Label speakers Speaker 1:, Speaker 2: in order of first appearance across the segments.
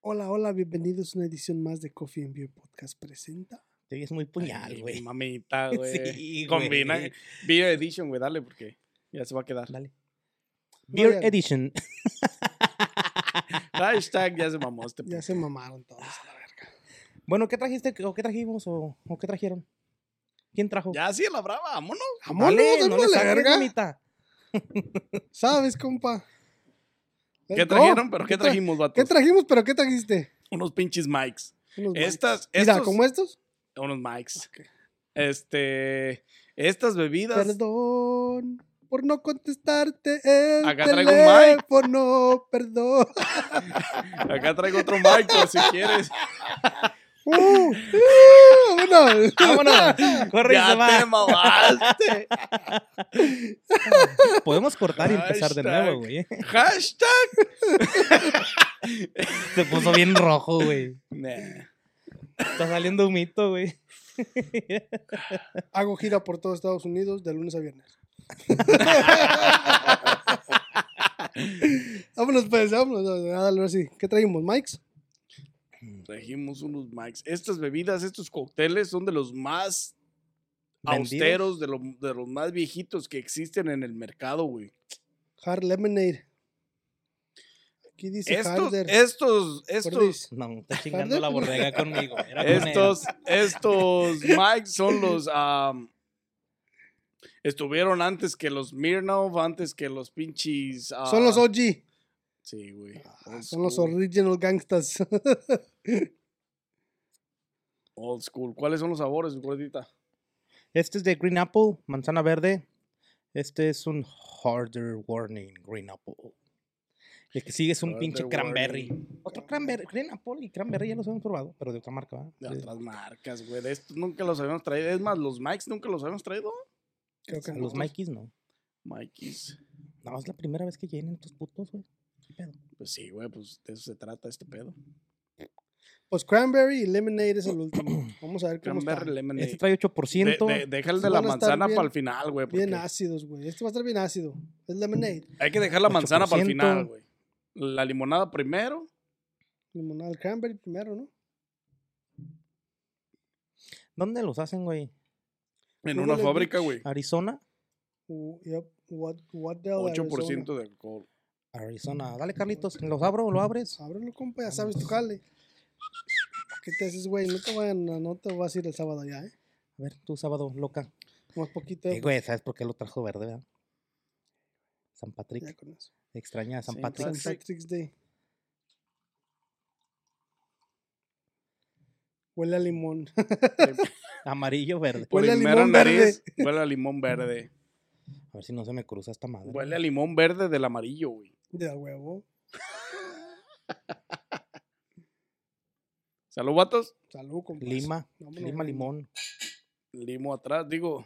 Speaker 1: Hola, hola, bienvenidos a una edición más de Coffee and Beer Podcast presenta.
Speaker 2: Sí, es muy puñal, güey.
Speaker 3: Mamita, güey.
Speaker 2: Sí,
Speaker 3: Combina. Beer Edition, güey, dale, porque ya se va a quedar.
Speaker 2: Dale. Beer
Speaker 1: Vayan.
Speaker 2: Edition.
Speaker 3: Hashtag ya se mamó este.
Speaker 1: Ya se mamaron todos a la verga.
Speaker 2: bueno, ¿qué trajiste o qué trajimos o, o qué trajeron? ¿Quién trajo?
Speaker 3: Ya sí, la brava, vámonos.
Speaker 1: Vámonos,
Speaker 2: Dale, no le
Speaker 1: la verga. ¿Sabes, compa?
Speaker 3: ¿Qué
Speaker 1: Oh,
Speaker 3: trajeron? ¿Pero qué
Speaker 1: tra-
Speaker 3: trajimos, vatos?
Speaker 1: ¿Qué trajimos? ¿Pero qué trajiste?
Speaker 3: Unos pinches mics.
Speaker 1: Unos
Speaker 3: Estas-
Speaker 1: mics. Mira,
Speaker 3: estos-
Speaker 1: como estos.
Speaker 3: Unos mics. Este. Estas bebidas.
Speaker 1: Perdón por no contestarte el
Speaker 3: Acá traigo un mic.
Speaker 1: teléfono. Perdón.
Speaker 3: Acá traigo otro mic, por si quieres.
Speaker 1: Uh, uh, vámonos.
Speaker 2: Vámonos. Corre y se
Speaker 3: ya
Speaker 2: va.
Speaker 3: te mamaste.
Speaker 2: Podemos cortar y empezar de nuevo, güey.
Speaker 3: Hashtag.
Speaker 2: Se puso bien rojo, güey.
Speaker 3: Nah.
Speaker 2: Está saliendo un mito, güey.
Speaker 1: Hago gira por todo Estados Unidos de lunes a viernes. vámonos, pues, vámonos. Ahora sí. ¿Qué traímos, Mikes?
Speaker 3: Trajimos unos mics. Estas bebidas, estos cócteles son de los más
Speaker 2: ¿Vendidos?
Speaker 3: austeros, de, lo- de los más viejitos que existen en el mercado, güey.
Speaker 1: Hard Lemonade. Aquí dice
Speaker 3: Estos,
Speaker 1: Harder.
Speaker 3: estos, estos.
Speaker 2: No, está chingando la borrega conmigo. Era con él.
Speaker 3: estos, estos mics son los, estuvieron antes que los Mirnov, antes que los pinches.
Speaker 1: Son los
Speaker 3: ah,
Speaker 1: OG.
Speaker 3: Sí, güey.
Speaker 1: Ah, Son los original gangsters.
Speaker 3: Old school. ¿Cuáles son los sabores, gordita?
Speaker 2: Este es de Green Apple, manzana verde. Este es un Harder Warning Green Apple. El que sigue es un
Speaker 3: Harder
Speaker 2: pinche cranberry.
Speaker 3: warning.
Speaker 2: Otro cranberry, Green Apple y cranberry ya los hemos probado, pero de otra marca. ¿verdad?
Speaker 3: De otras marcas, güey. De estos nunca los habíamos traído. Es más, los mics nunca los habíamos traído.
Speaker 1: Creo que
Speaker 2: los Mikeys no.
Speaker 3: Mikeys.
Speaker 2: No, es la primera vez que llenen estos putos, güey. ¿Qué pedo?
Speaker 3: Pues sí, güey, pues de eso se trata este pedo.
Speaker 1: Pues Cranberry y Lemonade es el último. Vamos a ver cómo
Speaker 3: Cranberry
Speaker 1: están.
Speaker 3: lemonade.
Speaker 2: Este trae 8%.
Speaker 3: De- de- deja el de la manzana para el final, güey.
Speaker 1: Bien ácidos, güey. Este va a estar bien ácido. Es Lemonade.
Speaker 3: Hay que dejar la manzana para el
Speaker 2: 8%.
Speaker 3: final, güey. La limonada primero.
Speaker 1: Limonada, el Cranberry primero, ¿no?
Speaker 2: ¿Dónde los hacen, güey?
Speaker 3: En una fábrica, güey.
Speaker 2: Arizona.
Speaker 1: Uh, yep. What, what the hell,
Speaker 3: 8% de alcohol.
Speaker 2: Arizona. Dale, Carlitos. ¿Los abro? ¿Lo abres?
Speaker 1: Ábrelo, compa, ya sabes tu jale. ¿Qué te haces, güey? No te vayan, a- no te vas a ir el sábado allá, ¿eh?
Speaker 2: A ver, tú, sábado, loca.
Speaker 1: Más poquito.
Speaker 2: Eh, güey, ¿sabes por qué lo trajo verde, verdad? San
Speaker 1: ya
Speaker 2: Patrick.
Speaker 1: con eso.
Speaker 2: Extraña a San
Speaker 3: Saint
Speaker 2: Patrick.
Speaker 1: St. Patrick's Day. Huele a limón.
Speaker 2: Amarillo, verde.
Speaker 3: Por
Speaker 1: Huele a limón verde.
Speaker 3: nariz, Huele a limón verde.
Speaker 2: A ver si no se me cruza esta madre.
Speaker 3: Huele a limón verde del amarillo, güey.
Speaker 1: De a huevo.
Speaker 3: Salud, vatos.
Speaker 1: Salud, compa.
Speaker 2: Lima.
Speaker 1: Vámonos,
Speaker 2: Lima, limón.
Speaker 3: Limo atrás, digo.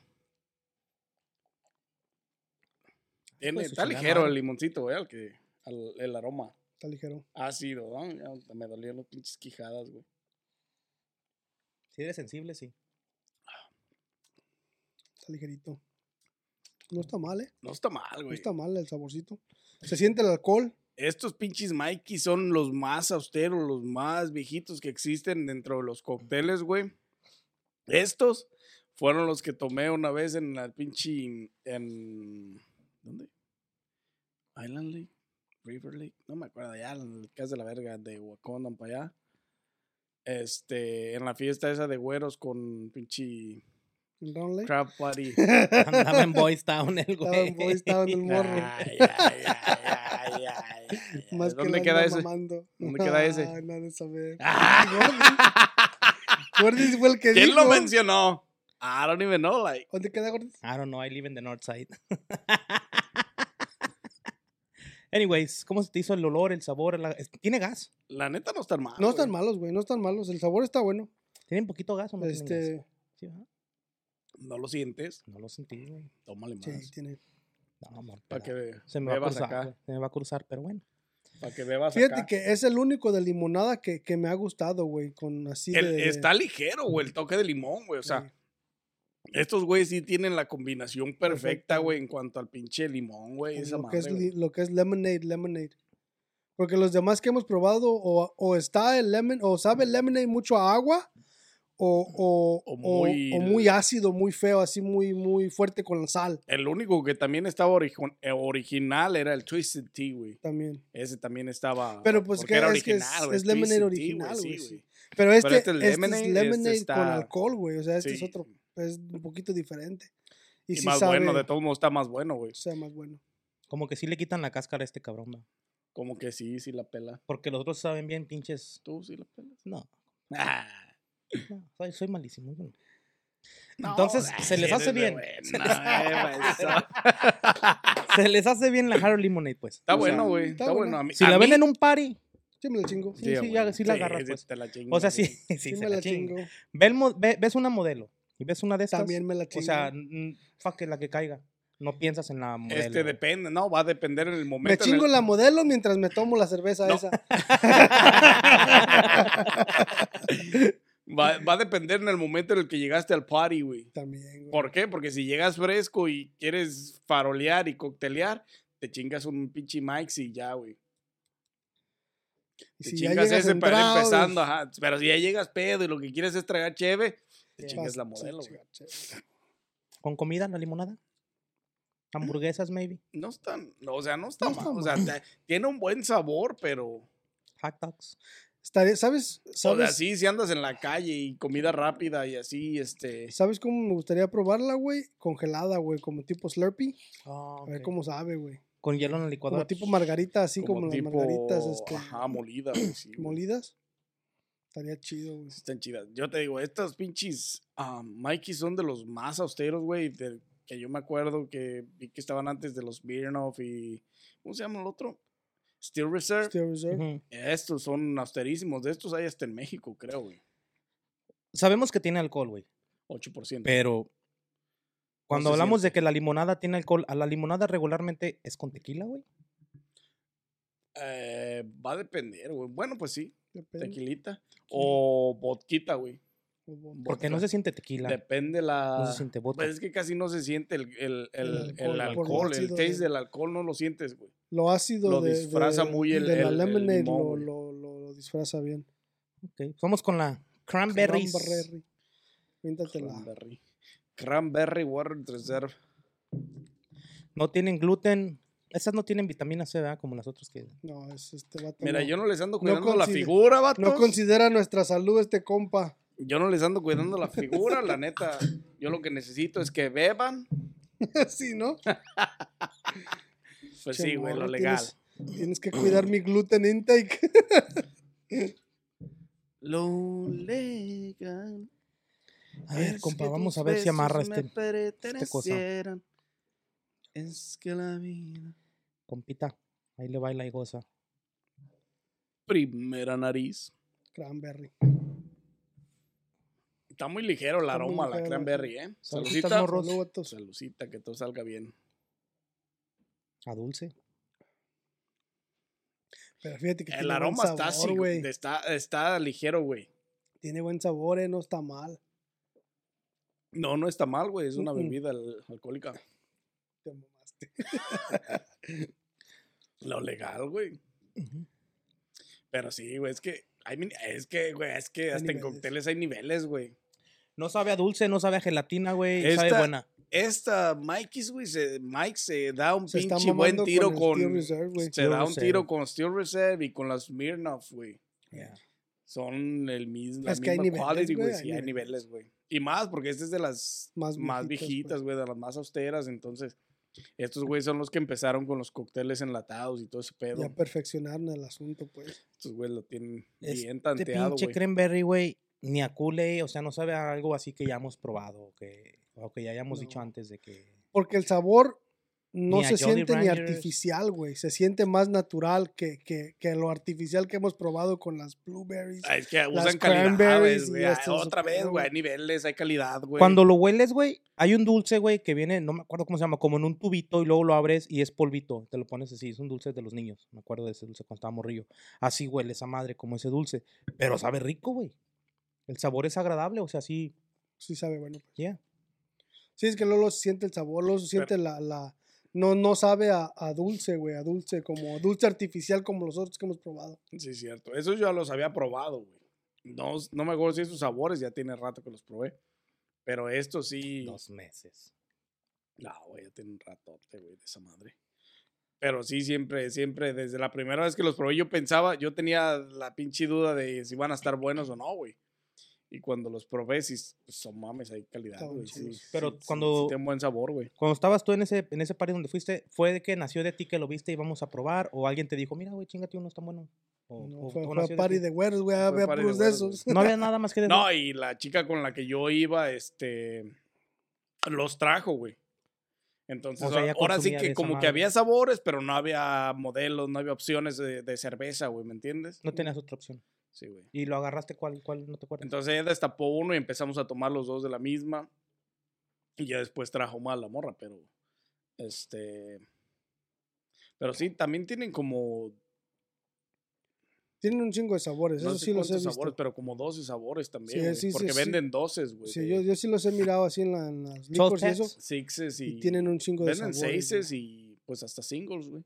Speaker 3: Tiene- está ligero el limoncito, güey, el, que, el, el aroma.
Speaker 1: Está ligero.
Speaker 3: Ácido, ¿no? Ya Me dolían los pinches quijadas, güey.
Speaker 2: Si eres sensible, sí.
Speaker 1: Está ligerito. No está mal, ¿eh?
Speaker 3: No está mal,
Speaker 1: No
Speaker 3: güey.
Speaker 1: está mal el saborcito. Se siente el alcohol.
Speaker 3: Estos pinches Mikey son los más austeros, los más viejitos que existen dentro de los cócteles, güey. Estos fueron los que tomé una vez en la pinche. En, ¿Dónde? Island Lake, River Lake, no me acuerdo, allá en el casa de la verga de Wacondan para allá. Este, en la fiesta esa de güeros con pinche
Speaker 1: Lake.
Speaker 3: crab party.
Speaker 2: Andaba en Boys Town el güey.
Speaker 1: en Boys, en el morro.
Speaker 3: Ay, ay, ay.
Speaker 1: Más que
Speaker 3: ¿Dónde
Speaker 1: la
Speaker 3: queda ese?
Speaker 1: mamando.
Speaker 3: ¿Dónde queda ese?
Speaker 1: Ay, no de saber.
Speaker 3: Ah.
Speaker 1: Gordis fue el que
Speaker 3: ¿Quién lo
Speaker 1: dijo.
Speaker 3: mencionó? I don't even know, like.
Speaker 1: ¿Dónde queda Gordis?
Speaker 2: I don't know, I live in the north side. Anyways, ¿cómo se te hizo el olor, el sabor? la- ¿Tiene gas?
Speaker 3: La neta no están mal.
Speaker 1: No están malos, güey, no están malos. El sabor está bueno.
Speaker 2: ¿Tienen poquito gas o no tienen gas?
Speaker 1: Este,
Speaker 2: Sí.
Speaker 3: No lo sientes.
Speaker 2: No lo sentí, güey.
Speaker 3: Tómale más.
Speaker 1: sí, tiene.
Speaker 3: Para
Speaker 2: No, mortera.
Speaker 3: que
Speaker 2: Se me va a
Speaker 3: bebas
Speaker 2: cruzar,
Speaker 3: acá.
Speaker 2: Se me va a cruzar, pero bueno.
Speaker 3: Para que bebas
Speaker 1: Fíjate
Speaker 3: acá.
Speaker 1: que es el único de limonada que, que me ha gustado, güey, con así
Speaker 3: El-
Speaker 1: de...
Speaker 3: Está ligero, güey, el toque de limón, güey. O sea,
Speaker 1: Sí.
Speaker 3: estos güeyes sí tienen la combinación perfecta, güey, en cuanto al pinche limón, güey. Esa
Speaker 1: lo, que es, lo que es lemonade, lemonade. Porque los demás que hemos probado, o, o está el lemon, o sabe el lemonade mucho a agua, o, o,
Speaker 3: O
Speaker 1: o-
Speaker 3: muy-
Speaker 1: o muy ácido, muy feo, así muy, muy fuerte con sal
Speaker 3: El único que también estaba eh, original era el Twisted Tea, güey.
Speaker 1: también.
Speaker 3: Ese también estaba.
Speaker 1: Pero, pues, que
Speaker 3: era
Speaker 1: es que es-
Speaker 3: original, güey,
Speaker 1: es lemonade original, güey,
Speaker 3: sí,
Speaker 1: sí. Pero este,
Speaker 3: este,
Speaker 1: este, es
Speaker 3: lemonade, este
Speaker 1: con alcohol, güey. O sea, este es otro, es un poquito diferente. Y,
Speaker 3: Y,
Speaker 1: sí
Speaker 3: más
Speaker 1: sabe,
Speaker 3: bueno, de todos modos está más bueno, güey.
Speaker 1: o sea, más bueno.
Speaker 2: Como que sí le quitan la cáscara a este cabrón, ¿no?
Speaker 3: Como que sí, sí la pela.
Speaker 2: Porque los otros saben bien pinches.
Speaker 3: ¿Tú sí la pelas?
Speaker 2: No,
Speaker 3: Ah,
Speaker 2: no, soy, soy malísimo. yo no.
Speaker 3: no,
Speaker 2: Entonces, se les hace bien.
Speaker 3: buena,
Speaker 2: Se les-
Speaker 3: eh, maestro.
Speaker 2: Se les hace bien la Hard Lemonade, pues.
Speaker 3: Está
Speaker 2: O sea,
Speaker 3: bueno, güey.
Speaker 1: está
Speaker 3: Está,
Speaker 1: bueno.
Speaker 3: bueno. A mí-
Speaker 2: Si
Speaker 3: a
Speaker 2: la
Speaker 3: mí-
Speaker 2: ven en un party,
Speaker 1: Sí, me lo chingo.
Speaker 2: Sí, sí, ya- sí la agarras,
Speaker 3: sí
Speaker 2: pues.
Speaker 3: te la chingo,
Speaker 2: o sea, sí, sí,
Speaker 1: Sí,
Speaker 2: se
Speaker 1: me
Speaker 2: la
Speaker 1: la chingo.
Speaker 2: Ve el mo- ve- ves una modelo y ves una de estas.
Speaker 1: También me la chingo.
Speaker 2: O sea, fuck it, la que caiga. No piensas en la modelo.
Speaker 3: Este depende, no, va a depender en el
Speaker 1: me
Speaker 3: momento. en
Speaker 1: chingo
Speaker 3: el-
Speaker 1: la modelo mientras me tomo la cerveza
Speaker 3: No.
Speaker 1: esa.
Speaker 3: va, va a depender en el momento en el que llegaste al party, güey.
Speaker 1: También, güey.
Speaker 3: ¿Por qué? Porque si llegas fresco y quieres farolear y coctelear, te chingas un pinche Mike's y ya, güey.
Speaker 1: Y
Speaker 3: Te
Speaker 1: si ya
Speaker 3: chingas
Speaker 1: llegas
Speaker 3: ese para
Speaker 1: entrado,
Speaker 3: empezando, ajá. Pero si ya llegas pedo y lo que quieres es tragar cheve, te chingas la modelo, güey.
Speaker 2: ¿Con comida la limonada? Hamburguesas, maybe.
Speaker 3: No están, no, o sea, no está
Speaker 1: No
Speaker 3: mal.
Speaker 1: está
Speaker 3: O sea, tiene un buen sabor, pero.
Speaker 2: Hot dogs.
Speaker 1: Estaría- ¿Sabes?
Speaker 3: O sea,
Speaker 1: ¿Sabes?
Speaker 3: sí, si andas en la calle y comida rápida y así, este.
Speaker 1: ¿Sabes cómo me gustaría probarla, güey? Congelada, güey, como tipo Slurpee.
Speaker 2: Ah,
Speaker 1: A ver cómo sabe, güey.
Speaker 2: Con hielo en el licuador.
Speaker 1: Como tipo margarita, así como,
Speaker 3: tipo,
Speaker 1: las margaritas este,
Speaker 3: Ajá, molida, güey. sí, güey.
Speaker 1: molidas. Estaría chido, güey.
Speaker 3: Sí Están chidas. Yo te digo, estos pinches ah, Mikey son de los más austeros, güey. Que yo me acuerdo que vi que estaban antes de los Beernoff y. ¿Cómo se llama el otro? Steel Reserve.
Speaker 1: Steel Reserve.
Speaker 2: Ujú.
Speaker 3: Estos son austerísimos. De estos hay hasta en México, creo, güey.
Speaker 2: Sabemos que tiene alcohol, güey.
Speaker 3: 8%.
Speaker 2: Pero cuando hablamos de que la limonada tiene alcohol, ¿a la limonada regularmente es con tequila, güey?
Speaker 3: Eh, va a depender, güey. Bueno, pues sí.
Speaker 1: Depende.
Speaker 3: Tequilita. O vodquita, güey.
Speaker 2: Porque no se siente tequila.
Speaker 3: Depende la.
Speaker 2: No se siente vodka.
Speaker 3: Pues es que casi no se siente el, el, el, el
Speaker 1: alcohol,
Speaker 3: El taste
Speaker 1: de-
Speaker 3: del alcohol no lo sientes, güey.
Speaker 1: Lo ácido
Speaker 3: Lo
Speaker 1: de,
Speaker 3: disfraza
Speaker 1: de-
Speaker 3: muy el-
Speaker 1: de la
Speaker 3: el- el
Speaker 1: lemonade
Speaker 3: limón,
Speaker 1: lo, lo, lo, disfraza bien.
Speaker 2: Ok, Vamos con la cranberries.
Speaker 1: Cranberry. Cuéntatela.
Speaker 3: Cranberry. Cranberry Water Reserve.
Speaker 2: No tienen gluten. Esas no tienen vitamina C, ¿verdad? Como las otras que...
Speaker 1: No, es este vato.
Speaker 3: Mira,
Speaker 1: no.
Speaker 3: yo no les ando
Speaker 1: No
Speaker 3: cuidando la
Speaker 1: consider-
Speaker 3: figura, vatos.
Speaker 1: No considera nuestra salud este compa.
Speaker 3: Yo no les ando cuidando la figura, la neta. Yo lo que necesito es que beban.
Speaker 1: sí, ¿no?
Speaker 3: Pues sí, güey, lo legal.
Speaker 1: Tienes, tienes que cuidar mi gluten intake.
Speaker 3: Lo legal.
Speaker 2: A ver, compa, vamos a ver si amarra
Speaker 3: me
Speaker 2: este, cosa.
Speaker 3: Es que la vida.
Speaker 2: compita. Ahí le baila y goza.
Speaker 3: Primera nariz.
Speaker 1: Cranberry.
Speaker 3: Está muy ligero el
Speaker 1: Está
Speaker 3: aroma, la cranberry, ¿eh?
Speaker 2: Saluditas,
Speaker 3: Saludcita.
Speaker 2: morros.
Speaker 1: Salud, vatos.
Speaker 3: Saludcita, que todo salga bien.
Speaker 2: A dulce.
Speaker 1: Pero fíjate que
Speaker 3: El
Speaker 1: tiene
Speaker 3: aroma
Speaker 1: buen
Speaker 3: está
Speaker 1: sabor,
Speaker 3: así,
Speaker 1: güey.
Speaker 3: está, está ligero, güey.
Speaker 1: Tiene buen sabor, eh, no está mal.
Speaker 3: No, no está mal, güey. Es una bebida al- alcohólica.
Speaker 1: Te mamaste.
Speaker 3: Lo legal, güey. Pero sí, güey, es que, es que, güey, es que hasta en cócteles hay niveles, güey.
Speaker 2: No sabe a dulce, no sabe a gelatina, güey. Sabe buena.
Speaker 3: Esta Mikey's, güey, se, Mike se da un
Speaker 1: Se
Speaker 3: pinche buen tiro
Speaker 1: con
Speaker 3: con.
Speaker 1: Steel Reserve, güey.
Speaker 3: se
Speaker 2: Steel
Speaker 3: da un
Speaker 2: Reserve.
Speaker 3: tiro con Steel Reserve y con las Smirnoff, güey.
Speaker 2: Yeah.
Speaker 3: Son el mismo, la
Speaker 1: Es
Speaker 3: misma
Speaker 1: niveles,
Speaker 3: quality,
Speaker 1: güey,
Speaker 3: güey.
Speaker 1: hay
Speaker 3: Sí, hay
Speaker 1: niveles.
Speaker 3: güey. Y más, porque este es de las
Speaker 1: Más
Speaker 3: más,
Speaker 1: viejitas,
Speaker 3: viejitas,
Speaker 1: pues.
Speaker 3: güey, de las más austeras. Entonces, estos güeyes son los que empezaron con los cócteles enlatados y todo ese pedo.
Speaker 1: Ya perfeccionaron el asunto, pues.
Speaker 3: Estos güeyes lo tienen
Speaker 2: Este
Speaker 3: bien tanteado,
Speaker 2: pinche
Speaker 3: güey.
Speaker 2: cranberry, güey, ni a Kool-Aid, o sea, no sabe a algo así que ya hemos probado, que, o que ya hayamos dicho
Speaker 1: No.
Speaker 2: antes de que...
Speaker 1: Porque el sabor no
Speaker 2: Ni
Speaker 1: se siente ni
Speaker 2: Ranchers.
Speaker 1: artificial, güey. Se siente más natural que, que, que lo artificial que hemos probado con las blueberries.
Speaker 3: Ah, es que
Speaker 1: Las
Speaker 3: usan
Speaker 1: y
Speaker 3: güey. Ah, Otra vez, güey. Hay niveles, hay calidad, güey.
Speaker 2: Cuando lo hueles, güey, hay un dulce, güey, que viene, no me acuerdo cómo se llama, como en un tubito y luego lo abres y es polvito. Te lo pones así, es un dulce de los niños. Me acuerdo de ese dulce cuando estaba morrillo. Así huele esa madre, como ese dulce. Pero sabe rico, güey. El sabor es agradable, o sea, sí,
Speaker 1: Sí sabe, bueno. pues.
Speaker 2: ya.
Speaker 1: Sí, es que luego se siente el sabor, luego se siente la, la... No, no sabe a, a dulce, güey, a dulce, como dulce artificial como los otros que hemos probado.
Speaker 3: Sí, cierto. Esos yo los había probado, güey. No, no me acuerdo si esos sabores, ya tiene rato que los probé. Pero estos sí.
Speaker 2: Dos meses.
Speaker 3: No, güey, ya tiene un ratote, güey, de esa madre. Pero sí, siempre, siempre, desde la primera vez que los probé, yo pensaba, yo tenía la pinche duda de si van a estar buenos o no, güey. Y cuando los probé, sí, pues, son mames, hay calidad, güey. Sí, sí,
Speaker 2: Pero
Speaker 3: sí, sí
Speaker 2: cuando-
Speaker 3: tienen buen sabor, güey.
Speaker 2: Cuando estabas tú en ese, en ese party donde fuiste, ¿fue de que nació de ti que lo viste y vamos a probar? ¿O alguien te dijo, mira, güey, chingate uno, está bueno? ¿O,
Speaker 1: No,
Speaker 2: o-
Speaker 1: fue, fue a party de güeros, güey, había
Speaker 3: de
Speaker 1: puros de esos.
Speaker 2: No había nada más que de
Speaker 3: No, y la chica con la que yo iba, este, los trajo, güey. Entonces,
Speaker 2: O sea, ella
Speaker 3: ahora sí que como que había sabores, pero no había modelos, no había opciones de, de cerveza, güey, ¿me entiendes?
Speaker 2: No tenías otra opción.
Speaker 3: Sí, güey.
Speaker 2: ¿Y lo agarraste cuál? ¿Cuál? ¿No te acuerdas?
Speaker 3: Entonces ella destapó uno y empezamos a tomar los dos de la misma. Y ya después trajo más la morra, pero. Este. Pero sí, también tienen como.
Speaker 1: Tienen un chingo de sabores,
Speaker 3: No
Speaker 1: eso
Speaker 3: sé
Speaker 1: sí los he visto.
Speaker 3: sabores, pero como 12 sabores también.
Speaker 1: Sí, sí,
Speaker 3: porque
Speaker 1: sí.
Speaker 3: venden 12, güey.
Speaker 1: Sí, yo, yo sí los he mirado así en, la- en las licors y eso.
Speaker 3: Sixes y.
Speaker 1: Y tienen un chingo de
Speaker 3: Venden
Speaker 1: sabores.
Speaker 3: seises
Speaker 1: güey.
Speaker 3: y pues hasta singles, güey.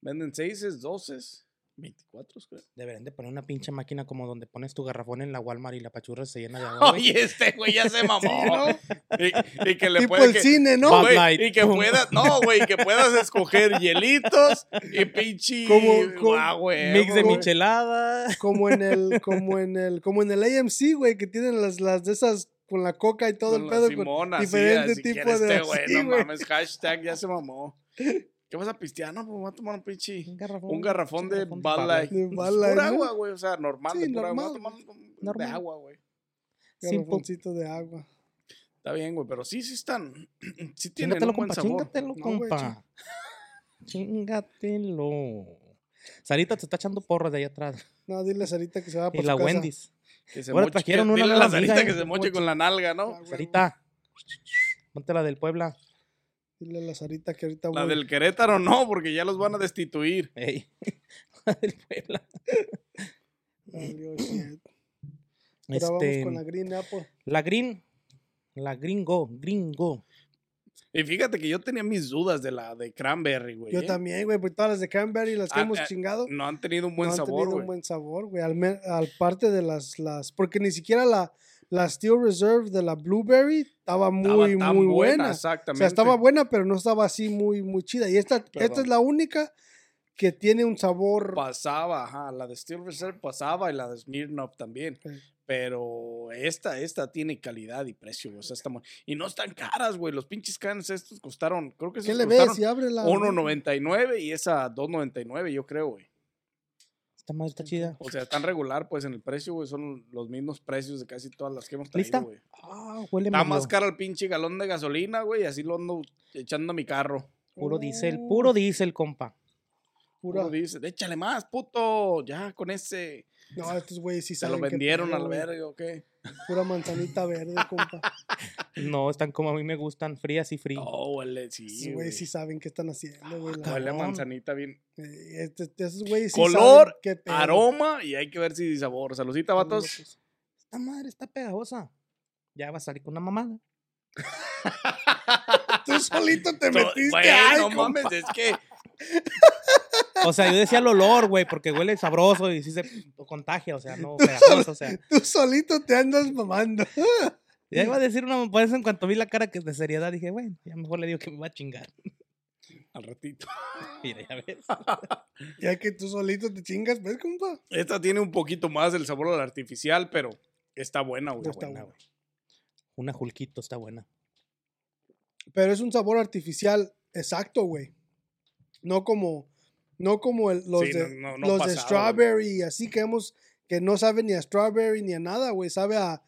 Speaker 3: Venden seises, doces, 24, creo.
Speaker 2: Deberían de poner una pinche máquina como donde pones tu garrafón en la Walmart y la pachurra se llena de agua.
Speaker 3: Oye, este güey ya se mamó.
Speaker 1: ¿no?
Speaker 3: y, y que le
Speaker 1: Tipo
Speaker 3: puede
Speaker 1: el
Speaker 3: que-
Speaker 1: cine, ¿no?
Speaker 3: Y que puedas, no, güey, que puedas escoger hielitos y pinche
Speaker 1: Como- como
Speaker 3: ah,
Speaker 2: Mix de michelada.
Speaker 1: Como en el, como en el, como en el AMC, güey, que tienen las, las de esas con la coca y todo
Speaker 3: Con
Speaker 1: el pedo
Speaker 3: Simona,
Speaker 1: con
Speaker 3: sí,
Speaker 1: diferente
Speaker 3: así
Speaker 1: tipo de
Speaker 3: este güey, no mames, hashtag ya se mamó. ¿Qué vas a pistear? No, pues voy a tomar un pinche
Speaker 2: Un garrafón.
Speaker 3: un garrafón de Bud Light.
Speaker 1: De
Speaker 3: Pues,
Speaker 1: Bud Light,
Speaker 3: pura agua, güey, o sea, normal,
Speaker 1: Sí,
Speaker 3: de pura agua. Voy a
Speaker 1: normal.
Speaker 3: tomar un- de agua, güey.
Speaker 1: Garrafoncito de agua.
Speaker 3: Está bien, güey, pero sí, sí están, sí tienen
Speaker 2: Chingatelo,
Speaker 3: un buen
Speaker 2: compa,
Speaker 3: sabor.
Speaker 2: chingatelo,
Speaker 1: No,
Speaker 2: compa. Chingatelo. Sarita te está echando porras de ahí atrás.
Speaker 1: No, dile a Sarita que se va
Speaker 2: Y
Speaker 1: por
Speaker 2: la
Speaker 1: su casa.
Speaker 2: Wendy's.
Speaker 3: Que se
Speaker 2: Ahora
Speaker 3: moche-
Speaker 2: trajeron una
Speaker 3: dile a la Sarita
Speaker 2: eh,
Speaker 3: que se moche con la nalga, ¿no?
Speaker 1: Ah.
Speaker 2: Sarita. Ponte la del Puebla.
Speaker 1: Dile a la Sarita que ahorita
Speaker 3: La
Speaker 1: voy.
Speaker 3: del Querétaro no, porque ya los van a destituir.
Speaker 2: Ey. La del Puebla.
Speaker 1: Valió. Ahora vamos
Speaker 2: Este,
Speaker 1: con la Green Apple.
Speaker 2: la Green. La Gringo. Gringo.
Speaker 3: Y fíjate que yo tenía mis dudas de la de Cranberry, güey.
Speaker 1: Yo
Speaker 3: ¿eh?
Speaker 1: también, güey, porque todas las de Cranberry, las que
Speaker 3: Ah,
Speaker 1: hemos
Speaker 3: ah,
Speaker 1: chingado,
Speaker 3: No han tenido un buen
Speaker 1: no han
Speaker 3: sabor,
Speaker 1: tenido un buen sabor, güey. Al, al parte de las, las, porque ni siquiera la, la Steel Reserve de la Blueberry estaba muy, muy
Speaker 3: buena,
Speaker 1: buena. O
Speaker 3: Exactamente.
Speaker 1: sea, estaba buena, pero no estaba así muy, muy chida. Y esta, esta es la única que tiene un sabor.
Speaker 3: Pasaba, ajá. La de Steel Reserve pasaba y la de Smirnoff también. Pero esta, esta tiene calidad y precio. O sea, está mu- Y no están caras, güey. Los pinches cans estos costaron, creo que
Speaker 1: ¿Qué le ves?
Speaker 3: costaron
Speaker 1: Si abre la.
Speaker 3: 1.99 y esa 2.99, yo creo, güey.
Speaker 2: Esta madre está chida.
Speaker 3: O sea, están regular, pues, en el precio, güey. Son los mismos precios de casi todas las que hemos
Speaker 2: ¿Lista?
Speaker 3: traído, güey.
Speaker 2: Ah, huele
Speaker 3: Está más caro el pinche galón de gasolina, güey. y Así lo ando echando a mi carro.
Speaker 2: Puro diésel.
Speaker 1: Oh,
Speaker 2: Puro diésel, compa.
Speaker 3: Puro dice, échale más, puto. Ya con ese.
Speaker 1: No, estos güeyes sí
Speaker 3: Se lo vendieron
Speaker 1: pedo,
Speaker 3: al
Speaker 1: güey.
Speaker 3: verga, ¿o qué?
Speaker 1: Pura manzanita verde, compa.
Speaker 2: No, están como a mí me gustan, frías y frías.
Speaker 3: No, huele, sí. Güey.
Speaker 1: güeyes sí saben qué están haciendo, güey. la-
Speaker 3: Huele a
Speaker 2: cabrón.
Speaker 3: manzanita bien.
Speaker 1: Eh, este- esos güeyes sí
Speaker 3: Color,
Speaker 1: saben qué.
Speaker 3: Aroma y hay que ver si sabor. Saludita, vatos.
Speaker 2: Esta madre está pegajosa. Ya va a salir con una mamada.
Speaker 1: Tú solito te metiste ay,
Speaker 3: no
Speaker 1: compa.
Speaker 3: mames, es que.
Speaker 2: O sea, yo decía el olor, güey, porque huele sabroso y sí se contagia, o sea, no pegajoso, o sea.
Speaker 1: Tú solito te andas mamando.
Speaker 2: Ya iba a decir una, por eso en cuanto vi la cara que de seriedad dije, bueno, ya mejor le digo que me va a chingar.
Speaker 3: Al ratito.
Speaker 2: Mira, ya ves.
Speaker 1: Ya que tú solito te chingas, ¿ves, compa?
Speaker 3: Esta tiene un poquito más del sabor al artificial, pero está buena, güey.
Speaker 1: Está
Speaker 3: buena,
Speaker 1: buena.
Speaker 3: güey.
Speaker 2: Una Julquito está buena.
Speaker 1: Pero es un sabor artificial exacto, güey. No como, no como el- los,
Speaker 3: Sí,
Speaker 1: de,
Speaker 3: no- no- no
Speaker 1: los de
Speaker 3: pasado,
Speaker 1: strawberry y así que hemos, que no sabe ni a strawberry ni a nada, güey. Sabe a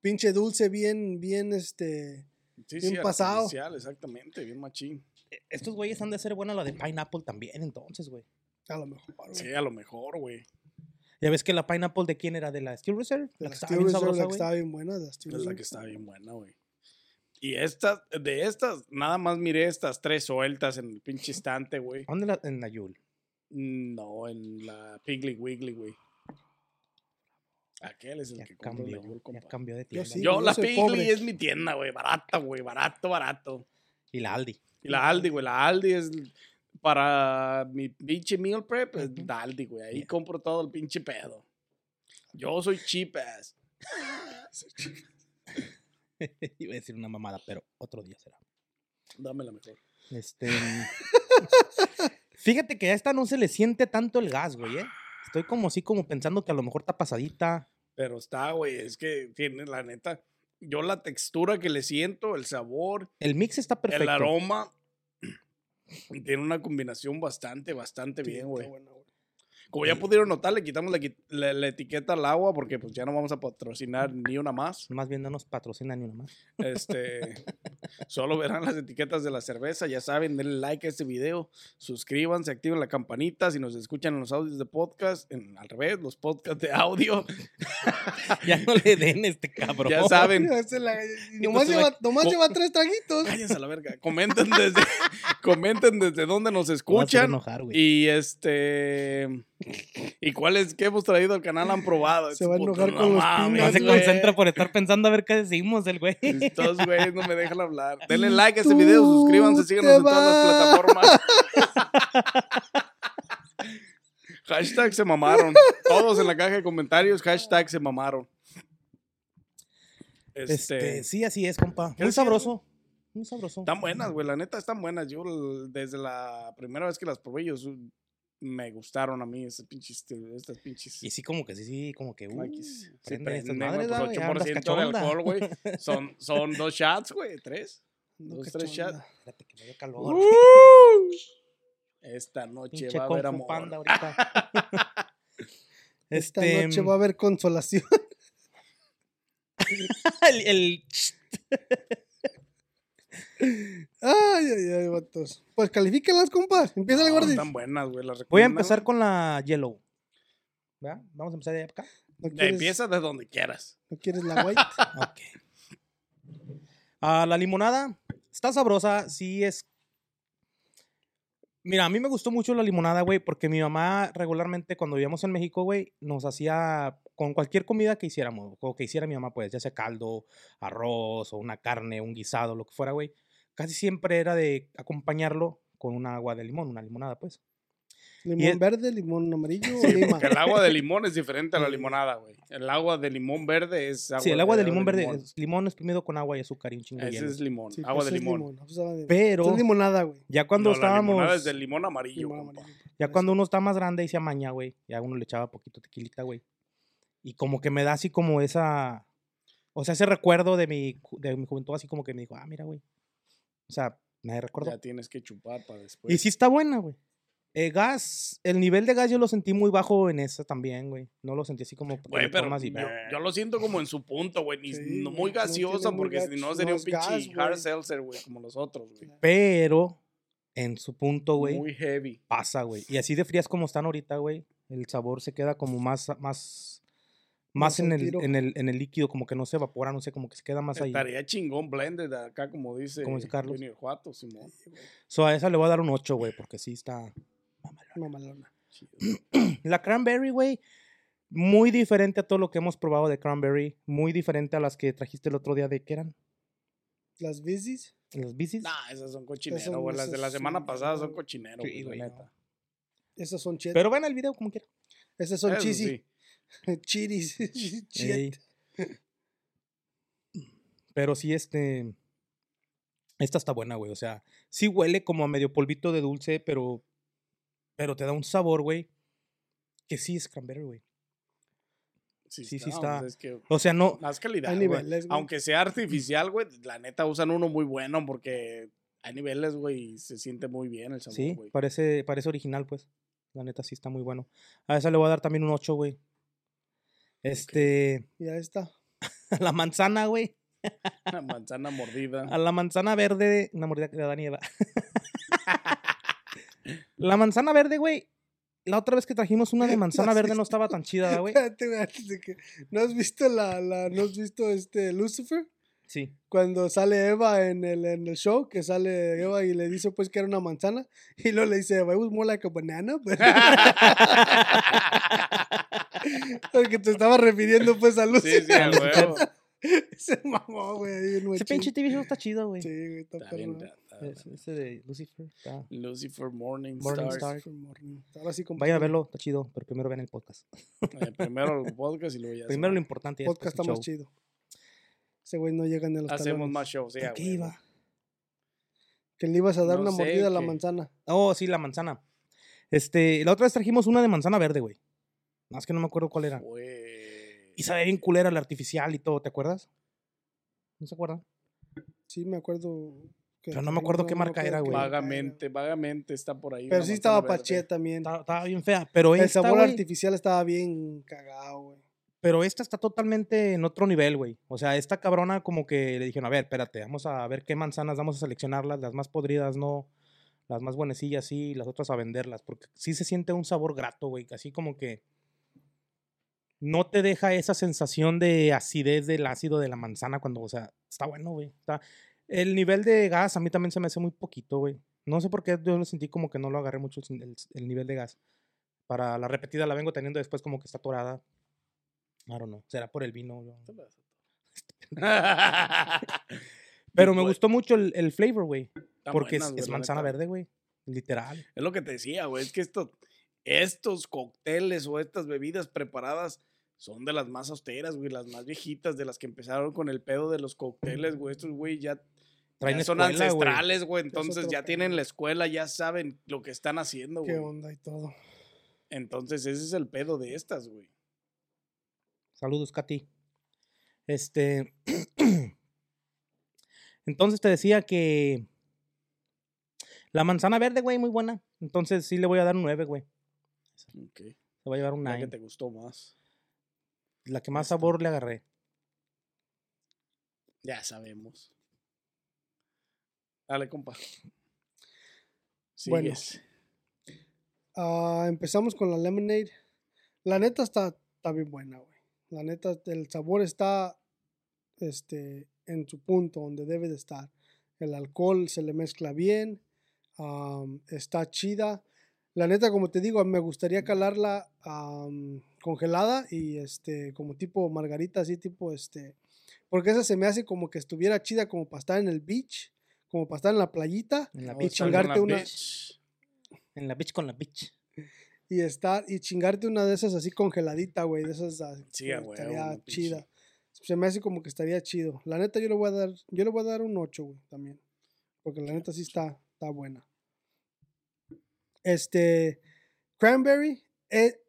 Speaker 1: pinche dulce bien, bien, este...
Speaker 3: Sí,
Speaker 1: Bien
Speaker 3: sí,
Speaker 1: pasado.
Speaker 3: artificial, exactamente, bien machín.
Speaker 2: Estos güeyes han de ser buena la de Pineapple también, entonces, güey.
Speaker 1: A lo mejor. güey.
Speaker 3: Sí, a lo mejor, güey.
Speaker 2: Ya ves que la Pineapple de quién era, de la Steel Reserve. La
Speaker 1: la
Speaker 2: que estaba
Speaker 1: Steel
Speaker 2: bien
Speaker 1: Reserve,
Speaker 2: sabrosa,
Speaker 1: la que
Speaker 2: güey.
Speaker 1: estaba bien buena. la Steel
Speaker 3: Es la que está bien buena, güey. Y estas, de estas, nada más miré estas tres sueltas en el pinche estante, güey.
Speaker 2: ¿Dónde la, en la Yule?
Speaker 3: No, en la Piggly Wiggly, güey. Aquel es el
Speaker 2: Ya
Speaker 3: que la
Speaker 2: cambió, ya cambió de
Speaker 1: Yo
Speaker 2: tienda.
Speaker 1: sí.
Speaker 3: Yo,
Speaker 1: yo
Speaker 3: la
Speaker 1: soy
Speaker 3: Piggly
Speaker 1: pobre.
Speaker 3: es mi tienda, güey. Barata, güey. Barato, barato.
Speaker 2: Y la Aldi.
Speaker 3: Y la Aldi, güey. La Aldi es para mi pinche meal prep. Es la Aldi, güey. Ahí compro todo el pinche pedo. Yo soy cheap ass.
Speaker 2: Iba a decir una mamada, pero otro día será.
Speaker 3: Dámela mejor.
Speaker 2: Este. Fíjate que a esta no se le siente tanto el gas, güey, ¿eh? Estoy como así, como pensando que a lo mejor está pasadita.
Speaker 3: Pero está, güey. Es que tiene, la neta. Yo la textura que le siento, el sabor,
Speaker 2: El mix está perfecto.
Speaker 3: el aroma. Tiene una combinación bastante, bastante
Speaker 1: Sí,
Speaker 3: bien, güey.
Speaker 1: güey.
Speaker 3: Como ya pudieron notar, le quitamos la, la- la etiqueta al agua porque pues ya no vamos a patrocinar ni una más.
Speaker 2: Más bien no nos patrocinan ni una más.
Speaker 3: Este, solo verán las etiquetas de la cerveza. Ya saben, denle like a este video, suscríbanse, activen la campanita. Si nos escuchan en los audios de podcast, en, al revés, los podcasts de audio,
Speaker 2: Ya no le den este cabrón.
Speaker 3: ya saben.
Speaker 1: La- nomás lleva,
Speaker 2: like,
Speaker 1: nomás lleva tres traguitos.
Speaker 3: Cállense a la verga. Comenten desde, comenten desde dónde nos escuchan.
Speaker 2: enojar.
Speaker 3: Y este. ¿Y cuáles que hemos traído al canal han probado?
Speaker 1: Se va a enojar con los
Speaker 2: No se concentra por estar pensando a ver qué decimos el güey.
Speaker 3: Estos güeyes no me dejan hablar. Denle like a este video, suscríbanse, síganos en todas las plataformas. hashtag se mamaron. Todos en la caja de comentarios, hashtag se mamaron. Este,
Speaker 2: Este, sí, así es, compa. Muy
Speaker 3: ¿Crees que-
Speaker 2: sabroso. Muy sabroso.
Speaker 3: Están buenas, güey. La neta están buenas. Yo desde la primera vez que las probé, yo me gustaron a mí esas pinches, este, estas pinches.
Speaker 2: Y sí, como que sí, sí, como que. Uh.
Speaker 3: Sí,
Speaker 2: prenden estas madres,
Speaker 3: pues
Speaker 2: ¿verdad? Ya andas
Speaker 3: 8% de alcohol, güey. Son, son dos shots, güey. Tres.
Speaker 1: No,
Speaker 3: Dos, tres
Speaker 1: chonda.
Speaker 3: shots.
Speaker 2: Espérate que me dio calor.
Speaker 3: Esta noche
Speaker 2: Pinche
Speaker 3: va a haber amor.
Speaker 2: Panda ahorita.
Speaker 1: Esta
Speaker 2: este.
Speaker 1: noche va a haber consolación.
Speaker 2: el, el-
Speaker 1: Ay, ay, ay, vatos. Pues califíquenlas, compas. Empieza el
Speaker 3: No,
Speaker 1: gordis.
Speaker 3: Están buenas, güey. las
Speaker 2: Voy a empezar con la Yellow. ¿Verdad? Vamos a empezar de acá.
Speaker 1: ¿No quieres,
Speaker 3: Empieza de donde quieras.
Speaker 1: ¿No quieres la white?
Speaker 2: Ok. Ah, la limonada está sabrosa, sí es. Mira, a mí me gustó mucho la limonada, güey, porque mi mamá regularmente cuando vivíamos en México, güey, nos hacía con cualquier comida que hiciéramos, o que hiciera mi mamá, pues, ya sea caldo, arroz, o una carne, un guisado, lo que fuera, güey. Casi siempre era de acompañarlo con una agua de limón, una limonada, pues.
Speaker 1: ¿Limón
Speaker 2: el-
Speaker 1: verde, limón amarillo o lima?
Speaker 3: el agua de limón es diferente a la limonada, güey. El agua de limón verde es agua
Speaker 2: sí, el agua de limón verde
Speaker 3: limón.
Speaker 2: es limón exprimido con agua y azúcar y un chingo de
Speaker 3: Ese
Speaker 2: hielo.
Speaker 3: es limón,
Speaker 1: Sí,
Speaker 3: agua
Speaker 1: pues
Speaker 3: de
Speaker 1: es
Speaker 3: limón.
Speaker 1: de-
Speaker 2: Pero-
Speaker 1: Es limonada, güey.
Speaker 2: Ya cuando
Speaker 3: No, la
Speaker 2: estábamos...
Speaker 3: limonada es del limón amarillo,
Speaker 1: Limón amarillo.
Speaker 2: Ya cuando uno está más grande y se amaña, güey, ya uno le echaba poquito tequilita, güey. Y como que me da así como esa, o sea, ese recuerdo de mi, de mi juventud, así como que me dijo, ah, mira, güey. O sea, me recordó.
Speaker 3: Ya tienes que chupar para después.
Speaker 2: Y sí está buena, güey. El gas, el nivel de gas yo lo sentí muy bajo en esa también, güey. No lo sentí así como...
Speaker 3: Güey, pero
Speaker 2: y-
Speaker 3: yo, yo lo siento como en su punto, güey.
Speaker 1: Sí,
Speaker 3: no muy gaseosa, porque si no sería un pinche hard seltzer, güey, como los otros, güey.
Speaker 2: Pero en su punto, güey,
Speaker 3: Muy heavy.
Speaker 2: pasa, güey. Y así de frías como están ahorita, güey, el sabor se queda como más, más, más en el, en, el, en el líquido, como que no se evapora, no sé, como que se queda más ahí.
Speaker 3: Estaría chingón blended acá, como dice,
Speaker 2: Como dice Carlos.
Speaker 3: Junior Juato, Simón.
Speaker 2: So, a esa le voy a dar un 8, güey, porque sí está...
Speaker 1: Mamalona.
Speaker 2: La cranberry, güey, muy diferente a todo lo que hemos probado de cranberry, muy diferente a las que trajiste el otro día de, ¿qué eran?
Speaker 1: Las bicis.
Speaker 2: ¿Las bicis?
Speaker 3: Nah, esas son cochineros,
Speaker 1: son-
Speaker 3: güey. Las de la semana pasada son cochineros,
Speaker 2: Sí,
Speaker 3: güey, la neta.
Speaker 1: Esas son chet.
Speaker 2: Pero ven el video como quiera.
Speaker 1: Esas son cheesy.
Speaker 3: sí.
Speaker 1: Chiris.
Speaker 2: Pero sí, este. Esta está buena, güey. O sea, sí huele como a medio polvito de dulce, pero. Pero te da un sabor, güey. Que sí es cranberry, güey.
Speaker 3: Sí,
Speaker 2: Sí, sí está.
Speaker 3: es que
Speaker 2: O sea, no.
Speaker 3: más calidad,
Speaker 1: Hay
Speaker 3: güey.
Speaker 1: niveles, güey.
Speaker 3: Aunque sea artificial, güey, la neta usan uno muy bueno porque hay niveles, güey, y se siente muy bien el sabor,
Speaker 2: Sí,
Speaker 3: güey.
Speaker 2: parece, parece original, pues. La neta sí está muy bueno. A esa le voy a dar también un 8, güey. Este.
Speaker 1: Y a esta.
Speaker 2: A la manzana, güey.
Speaker 3: Una manzana mordida.
Speaker 2: A la manzana verde. Una mordida que le da nieva. La manzana verde, güey. La otra vez que trajimos una de manzana verde no estaba tan chida, güey.
Speaker 1: ¿No has visto la, la, ¿no has visto este Lucifer?
Speaker 2: Sí.
Speaker 1: Cuando sale Eva en el, en el show, que sale Eva y le dice pues que era una manzana, y luego le dice, Eva, it was more like a banana. but-" Porque te estaba refiriendo pues a
Speaker 3: Sí,
Speaker 1: Lucifer.
Speaker 3: sí, a huevo.
Speaker 1: Se mamó, güey.
Speaker 2: Ese pinche TV show está chido, güey.
Speaker 1: Sí, güey, está
Speaker 3: Está bien,
Speaker 2: Ese, de Lucifer. está-
Speaker 3: Lucifer Morning,
Speaker 2: Morning
Speaker 3: Star.
Speaker 2: Star.
Speaker 1: Ahora sí,
Speaker 2: Vayan a verlo, está chido, pero primero vean el podcast.
Speaker 3: Eh, primero el podcast y luego ya.
Speaker 2: Primero lo importante.
Speaker 1: El podcast está más chido. Ese güey no llega ni a los
Speaker 3: Hacemos
Speaker 1: talones.
Speaker 3: más shows. sí,
Speaker 2: show.
Speaker 3: a
Speaker 2: ¿A qué iba?
Speaker 1: Que le ibas a dar
Speaker 3: No
Speaker 1: una mordida a la manzana.
Speaker 2: Oh, sí, la manzana. Este, la otra vez trajimos una de manzana verde, güey. Más que no me acuerdo cuál era.
Speaker 3: Fue-
Speaker 2: Y sabe bien culera la artificial y todo, ¿te acuerdas? ¿No se acuerdan?
Speaker 1: Sí, me acuerdo. que
Speaker 2: Pero no me acuerdo qué marca
Speaker 1: acuerdo
Speaker 2: era, güey.
Speaker 3: Vagamente, vagamente está por ahí.
Speaker 1: Pero sí estaba pachía también.
Speaker 2: Estaba, estaba bien fea, pero
Speaker 1: El
Speaker 2: esta,
Speaker 1: sabor artificial estaba bien cagado, güey.
Speaker 2: pero esta está totalmente en otro nivel, güey. O sea, esta cabrona como que le dijeron, a ver, espérate, vamos a ver qué manzanas vamos a seleccionarlas, las más podridas no, las más buenecillas sí, las otras a venderlas, porque sí se siente un sabor grato, güey, así como que no te deja esa sensación de acidez del ácido de la manzana cuando, o sea, está bueno, güey. Está... El nivel de gas a mí también se me hace muy poquito, güey. No sé por qué yo lo sentí como que no lo agarré mucho el, el- el nivel de gas. Para la repetida la vengo teniendo después como que está atorada. I don't know. Será por el vino. yo- Pero me gustó mucho el, el flavor, güey. Porque es,
Speaker 3: buenas,
Speaker 2: manzana verde, güey. Literal.
Speaker 3: Es lo que te decía, güey. Es que esto, estos cócteles o estas bebidas preparadas son de las más austeras, güey. Las más viejitas, de las que empezaron con el pedo de los cócteles, güey. Estos, güey, ya,
Speaker 2: Traen
Speaker 3: ya son
Speaker 2: escuela,
Speaker 3: ancestrales, güey. Entonces ya
Speaker 1: pedo.
Speaker 3: tienen la escuela, ya saben lo que están haciendo,
Speaker 1: Qué
Speaker 3: güey.
Speaker 1: onda y todo.
Speaker 3: Entonces ese es el pedo de estas, güey.
Speaker 2: Saludos, Katy. Este. Entonces te decía que. La manzana verde, güey, muy buena. Entonces sí le voy a dar un 9, güey.
Speaker 3: Ok.
Speaker 2: Le voy a llevar un
Speaker 3: La
Speaker 2: 9.
Speaker 3: que te gustó más.
Speaker 2: La que más sabor le agarré.
Speaker 3: Ya sabemos. Dale, compa.
Speaker 1: Bueno.
Speaker 3: Sigues.
Speaker 1: Ah, empezamos con la lemonade. La neta está, está bien buena, güey. La neta, el sabor está este, en su punto, donde debe de estar. El alcohol se le mezcla bien. está chida. La neta, como te digo, me gustaría calarla congelada y este, como tipo margarita, así tipo este. Porque esa se me hace como que estuviera chida como para estar en el beach, como para estar en la playita
Speaker 2: En la beach.
Speaker 3: con
Speaker 1: chingarte una-
Speaker 3: bitch.
Speaker 2: En la beach con la beach.
Speaker 1: y estar y chingarte una de esas así congeladita, güey, de esas ah,
Speaker 3: Sí, huevo,
Speaker 1: estaría chida. Se me hace como que estaría chido. La neta yo le voy a dar, yo le voy a dar un 8, güey, también. Porque la neta sí está, está buena. Este cranberry, eh,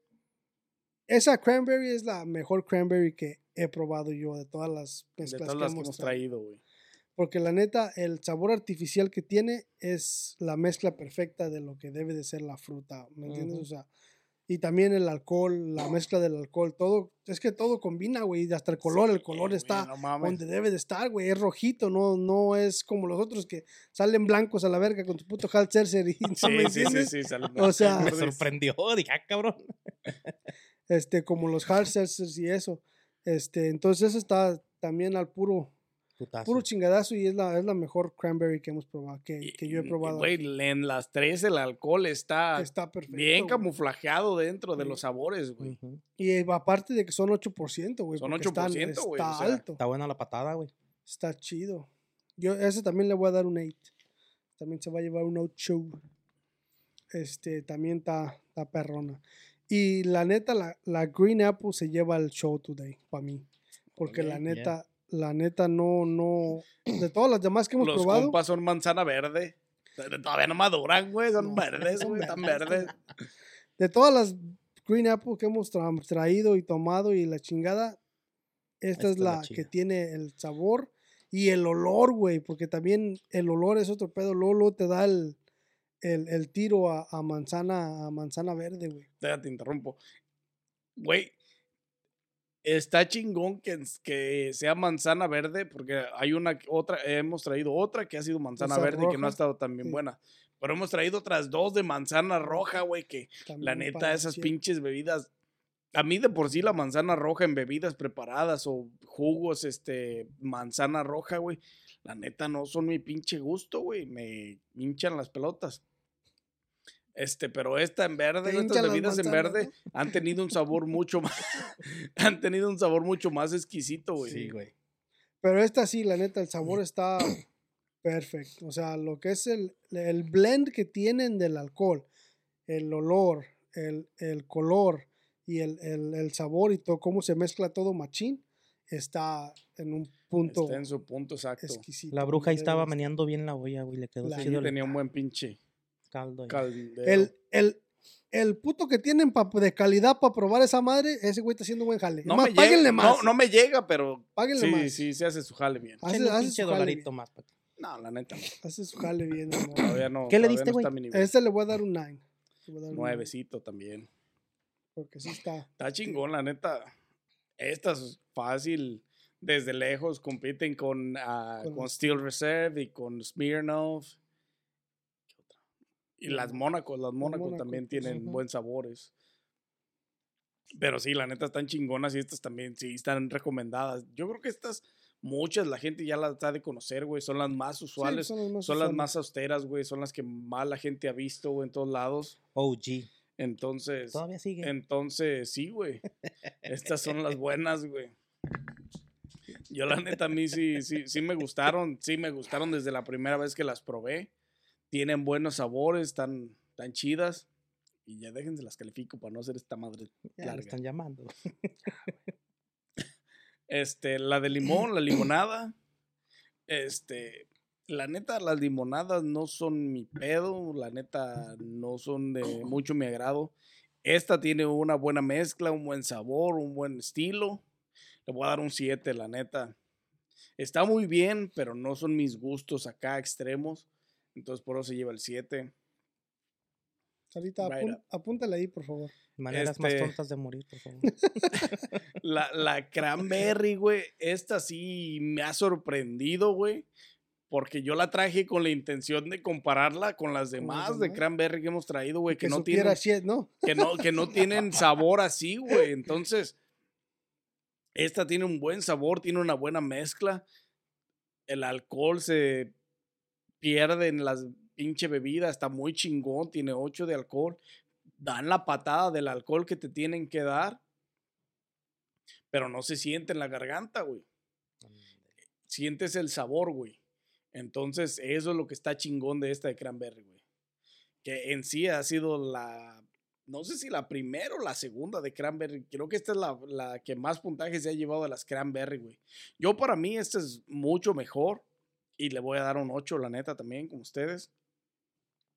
Speaker 1: esa cranberry es la mejor cranberry que he probado yo de todas las
Speaker 3: De
Speaker 1: mezclas
Speaker 3: todas
Speaker 1: que
Speaker 3: las que
Speaker 1: hemos
Speaker 3: hemos
Speaker 1: traído.
Speaker 3: güey.
Speaker 1: Porque la neta, el sabor artificial que tiene es la mezcla perfecta de lo que debe de ser la fruta, ¿me entiendes?
Speaker 2: Ujú.
Speaker 1: O sea, y también el alcohol, la mezcla del alcohol, todo, es que todo combina, güey, hasta el color, el color está
Speaker 3: no mames.
Speaker 1: donde debe de estar, güey, es rojito, no, no es como los otros que salen blancos a la verga con tu puto hard seltzer y no
Speaker 3: Sí,
Speaker 1: me
Speaker 3: sí, sí,
Speaker 1: entiendes?
Speaker 3: sí, sale-
Speaker 1: O sea-
Speaker 2: Me sorprendió. Dije, ah, cabrón.
Speaker 1: Este, como los hard seltzers y eso. Este, entonces eso está también al puro,
Speaker 2: Putazo.
Speaker 1: puro chingadazo y es la, es la mejor cranberry que hemos probado, que,
Speaker 3: Y-
Speaker 1: que yo he probado.
Speaker 3: Güey, en las tres el alcohol está,
Speaker 1: está perfecto.
Speaker 3: bien
Speaker 1: güey.
Speaker 3: camuflajeado dentro de
Speaker 1: Sí.
Speaker 3: los sabores, güey.
Speaker 2: Ujú.
Speaker 1: Y eh, aparte de que son 8%, güey.
Speaker 3: Son
Speaker 1: porque están-
Speaker 3: 8%, güey,
Speaker 1: Está
Speaker 3: o sea,
Speaker 1: alto.
Speaker 2: Está buena la patada, güey.
Speaker 1: Está chido. Yo a ese también le voy a dar un 8. También se va a llevar un 8. Este, también está, está perrona. Y la neta, la, la Green Apple se lleva el show today, para mí. Porque la
Speaker 3: Ok,
Speaker 2: yeah.
Speaker 1: neta, la neta no, no. De todas las demás que hemos
Speaker 3: Los
Speaker 1: probado.
Speaker 3: compas son manzana verde. Todavía no maduran, güey. Son
Speaker 1: No,
Speaker 3: verdes,
Speaker 1: son
Speaker 3: güey. Están
Speaker 1: verdes. De todas las Green Apple que hemos tra- traído y tomado y la chingada, esta, es la, que
Speaker 2: chida.
Speaker 1: tiene el sabor y el olor, güey, porque también el olor es otro pedo. Lolo te da el, el, el tiro a, a manzana a manzana verde, güey.
Speaker 3: Ya te interrumpo. Güey, está chingón que, que sea manzana verde, porque hay una otra, hemos traído otra que ha sido manzana
Speaker 1: Esa
Speaker 3: verde y que no
Speaker 1: roja,
Speaker 3: ha estado tan bien
Speaker 1: sí.
Speaker 3: buena. Pero hemos traído otras dos de manzana roja, güey, que
Speaker 1: También
Speaker 3: la neta, esas pinches bebidas. A mí de por sí la manzana roja en bebidas preparadas o jugos, este, manzana roja, güey. La neta no son mi pinche gusto, güey. Me hinchan las pelotas. Este, pero esta en verde, estas bebidas en verde han tenido un sabor mucho más, han tenido un sabor mucho más exquisito, güey.
Speaker 2: Sí, güey.
Speaker 1: Pero esta sí, la neta, el sabor está perfecto. O sea, lo que es el, el blend que tienen del alcohol, el olor, el, el color y el, el- el sabor y todo, cómo se mezcla todo machín, está en un punto
Speaker 3: Está en su punto exacto.
Speaker 1: exquisito.
Speaker 2: La bruja ahí estaba meneando bien la olla, güey. Le quedó
Speaker 1: La-
Speaker 3: tenía un buen pinche
Speaker 2: caldo.
Speaker 1: El, el, el puto que tienen pa- de calidad para probar esa madre, ese güey está haciendo buen jale.
Speaker 3: no,
Speaker 1: Nomás
Speaker 3: me
Speaker 1: páguenle
Speaker 3: llega,
Speaker 1: más.
Speaker 3: no, no me llega, pero
Speaker 1: páguenle
Speaker 3: sí,
Speaker 1: más.
Speaker 3: sí, se hace su jale bien.
Speaker 1: Hace, hace
Speaker 2: pinche
Speaker 1: su jale
Speaker 2: dolarito
Speaker 1: bien.
Speaker 2: más. pa'
Speaker 3: No, la neta no.
Speaker 1: Hace su jale bien. amor.
Speaker 3: Todavía no.
Speaker 2: ¿Qué le diste, güey?
Speaker 3: a
Speaker 1: este le voy a dar un 9.
Speaker 3: Nuevecito también.
Speaker 1: Porque sí está.
Speaker 3: Está chingón, la neta. Estas fácil, desde lejos, compiten con, ah,
Speaker 1: Con
Speaker 3: con Steel Reserve y con Smirnoff. Y
Speaker 1: La-
Speaker 3: las Mónaco, las Mónaco
Speaker 1: Mónaco,
Speaker 3: también
Speaker 1: pues,
Speaker 3: tienen buen sabores. Pero sí, la neta están chingonas y estas también sí están recomendadas. Yo creo que estas, muchas, la gente ya las ha de conocer, güey. Son las más
Speaker 1: Sí,
Speaker 3: usuales.
Speaker 1: son las más
Speaker 3: son las
Speaker 1: usuales.
Speaker 3: más austeras, güey. Son las que más la gente ha visto, güey, en todos lados.
Speaker 2: OG.
Speaker 3: Entonces,
Speaker 2: Todavía sigue.
Speaker 3: entonces, sí, güey. Estas son las buenas, güey. Yo la neta a mí sí, sí, sí me gustaron, sí me gustaron desde la primera vez que las probé. Tienen buenos sabores, tan, tan chidas. Y ya déjense las califico para no hacer esta madre
Speaker 2: Ya
Speaker 3: larga.
Speaker 2: están llamando.
Speaker 3: Este, la de limón, la limonada. Este, la neta, las limonadas no son mi pedo. La neta, no son de mucho mi agrado. Esta tiene una buena mezcla, un buen sabor, un buen estilo. Le voy a dar un 7, la neta. Está muy bien, pero no son mis gustos acá extremos. Entonces, por eso se lleva el 7.
Speaker 1: Sarita,
Speaker 3: Right
Speaker 1: apún- apúntale ahí, por favor.
Speaker 2: Maneras más
Speaker 3: Este-
Speaker 2: tontas de morir, por favor.
Speaker 3: La, la cranberry, güey, esta sí me ha sorprendido, güey. Porque yo la traje con la intención de compararla con las demás de cranberry que hemos traído, güey, que,
Speaker 1: Que,
Speaker 3: no
Speaker 1: supiera
Speaker 3: tienen,
Speaker 1: shit, ¿no?
Speaker 3: que, no, que no tienen sabor así, güey. Entonces, esta tiene un buen sabor, tiene una buena mezcla. El alcohol se pierde en las pinche bebidas, está muy chingón, tiene 8 de alcohol. Dan la patada del alcohol que te tienen que dar, pero no se siente en la garganta, güey. Sientes el sabor, güey. Entonces, eso es lo que está chingón de esta de cranberry, güey. Que en sí ha sido la, no sé si la primera o la segunda de cranberry. Creo que esta es la, la que más puntaje se ha llevado de las cranberry, güey. Yo para mí esta es mucho mejor y le voy a dar un 8, la neta, también, como ustedes.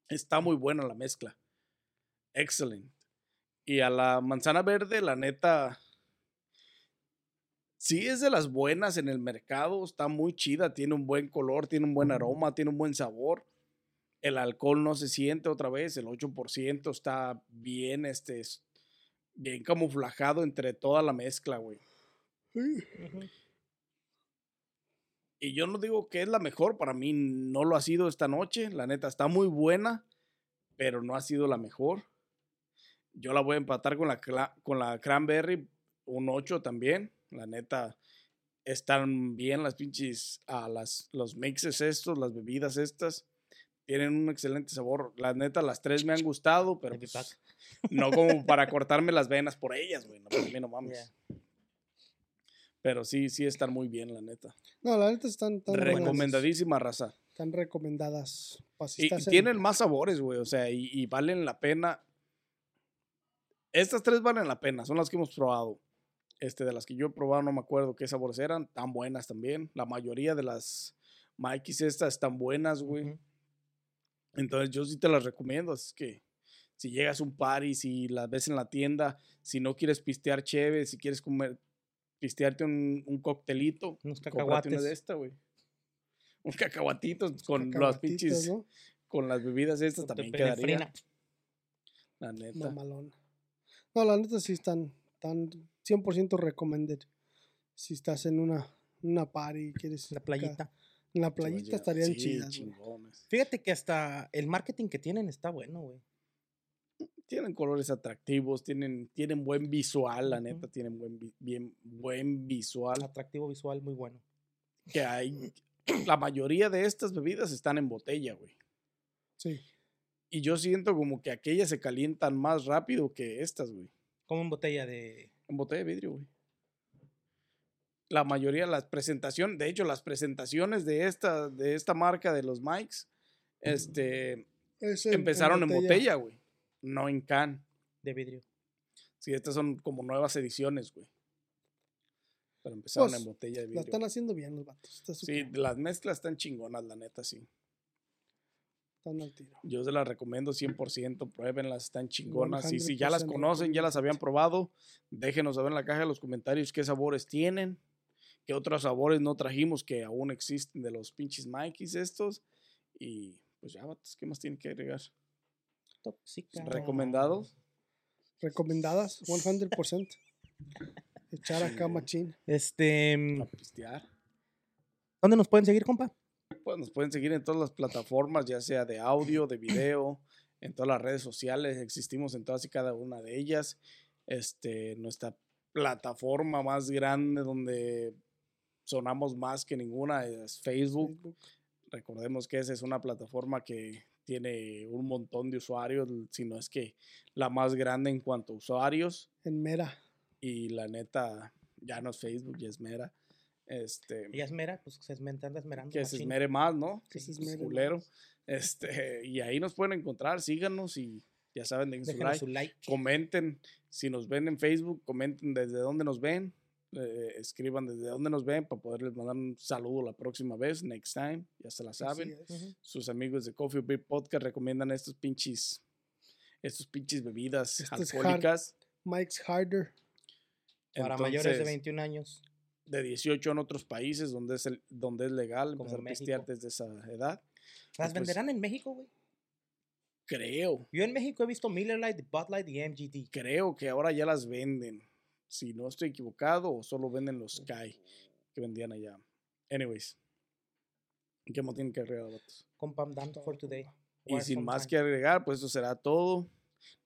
Speaker 3: Está muy buena la mezcla. Excelente. Y a la manzana verde, la neta, sí es de las buenas en el mercado. Está muy chida, tiene un buen color, tiene un buen aroma, tiene un buen sabor. El alcohol no se siente otra vez, el 8% está bien, este, es bien camuflajado entre toda la mezcla, güey. Y yo no digo que es la mejor, para mí no lo ha sido esta noche, la neta está muy buena, pero no ha sido la mejor. Yo la voy a empatar con la, con la cranberry, un 8 también, la neta están bien las pinches, ah, las, los mixes estos, las bebidas estas, tienen un excelente sabor. La neta, las tres me han gustado, pero pues, no como para cortarme las venas por ellas, güey, no, no mames.
Speaker 2: Yeah.
Speaker 3: Pero sí, sí están muy bien, la neta.
Speaker 1: No, la neta están tan buenas,
Speaker 3: Recomendadísima raza.
Speaker 1: Están recomendadas. si
Speaker 3: Y, tienen más sabores, güey. O sea, y, y valen la pena. Estas tres valen la pena. Son las que hemos probado. Este, de las que yo he probado, no me acuerdo qué sabores eran. Tan buenas también. La mayoría de las Mikey's estas están buenas, güey. Entonces yo sí te las recomiendo. Es que si llegas a un party, si las ves en la tienda, si no quieres pistear chévere, si quieres comer, pistearte un, un coctelito,
Speaker 2: Unos
Speaker 3: una de esta, güey. Un cacahuatito con las pinches,
Speaker 1: ¿no?
Speaker 3: con las bebidas estas
Speaker 2: Con
Speaker 3: también quedaría. La neta.
Speaker 1: Mamalón. No, la neta sí están, están 100% recommended. Si estás en una, una party y quieres
Speaker 2: La
Speaker 1: acá
Speaker 2: playita.
Speaker 1: En la playita estarían
Speaker 3: sí,
Speaker 1: chidas.
Speaker 2: Fíjate que hasta el marketing que tienen está bueno, güey.
Speaker 3: Tienen colores atractivos, tienen, tienen buen visual, la neta, tienen buen, bien, buen visual.
Speaker 2: Atractivo visual muy bueno.
Speaker 3: Que hay, la mayoría de estas bebidas están en botella, güey.
Speaker 1: Sí.
Speaker 3: Y yo siento como que aquellas se calientan más rápido que estas, güey.
Speaker 2: Como en botella de.
Speaker 3: En botella de vidrio, güey. La mayoría de las presentaciones, de hecho, las presentaciones de esta, de esta marca de los mics, este,
Speaker 1: en-
Speaker 3: empezaron en botella, güey. No en can.
Speaker 2: de vidrio.
Speaker 3: Sí, estas son como nuevas ediciones, güey. Pero empezaron
Speaker 1: Pues,
Speaker 3: en botella de
Speaker 1: La
Speaker 3: vidrio.
Speaker 1: están haciendo bien los vatos.
Speaker 3: Sí, las mezclas están chingonas, la neta, sí.
Speaker 1: están al tiro.
Speaker 3: Yo se las recomiendo 100%, pruébenlas, están chingonas. Y si ya las
Speaker 1: 100%
Speaker 3: conocen, ya las habían probado, déjenos saber en la caja de los comentarios qué sabores tienen, qué otros sabores no trajimos que aún existen de los pinches Mikeys estos. Y pues ya, vatos, ¿qué más tienen que agregar?
Speaker 2: Tóxica.
Speaker 3: ¿Recomendados?
Speaker 1: Recomendadas, 100%. Echar acá machín.
Speaker 2: Este.
Speaker 3: A pistear.
Speaker 2: ¿Dónde nos pueden seguir, compa?
Speaker 3: Pues nos pueden seguir en todas las plataformas, ya sea de audio, de video, en todas las redes sociales. Existimos en todas y cada una de ellas. Este, nuestra plataforma más grande donde sonamos más que ninguna es Facebook.
Speaker 1: Facebook.
Speaker 3: Recordemos que esa es una plataforma que tiene un montón de usuarios, si no es que la más grande en cuanto a usuarios.
Speaker 1: En Mera.
Speaker 3: Y la neta, ya no es Facebook, ya es Mera. Este,
Speaker 2: Ella esmera, pues se esmera, anda esmerando.
Speaker 3: que se esmere más, ¿no?
Speaker 1: Que se
Speaker 3: Sí,
Speaker 1: esmere
Speaker 3: culero.
Speaker 1: más.
Speaker 3: Este, y ahí nos pueden encontrar, síganos y ya saben, dejen su like,
Speaker 2: su like.
Speaker 3: comenten, si nos ven en Facebook, comenten desde dónde nos ven, eh, escriban desde dónde nos ven para poderles mandar un saludo la próxima vez, next time, ya se la saben. Sus amigos de Coffee Beer Podcast recomiendan estos pinches, estos pinches bebidas
Speaker 1: Este hard.
Speaker 3: alcohólicas.
Speaker 1: Mike's Harder.
Speaker 2: Para mayores de
Speaker 3: Entonces,
Speaker 2: 21 años.
Speaker 3: de 18 en otros países donde es, el, donde es legal
Speaker 2: Como
Speaker 3: empezar a desde esa edad.
Speaker 2: ¿Las
Speaker 3: pues-
Speaker 2: venderán en México, güey?
Speaker 3: Creo.
Speaker 2: Yo en México he visto Miller Lite, Bud Light y MGD.
Speaker 3: creo que ahora ya las venden. Si no estoy equivocado, o solo venden los Sky que vendían allá. Anyways. ¿Qué más tienen que agregar, vatos?
Speaker 2: For today.
Speaker 3: Y sin más
Speaker 2: sometime.
Speaker 3: que agregar, pues eso será todo.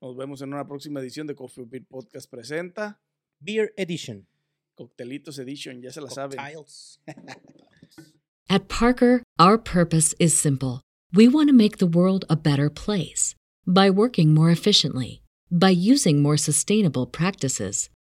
Speaker 3: Nos vemos en una próxima edición de Coffee Beat Podcast presenta
Speaker 2: Beer Edition.
Speaker 3: Coctelitos Edition, ya se la saben.
Speaker 4: At Parker, our purpose is simple. We want to make the world a better place by working more efficiently, by using more sustainable practices,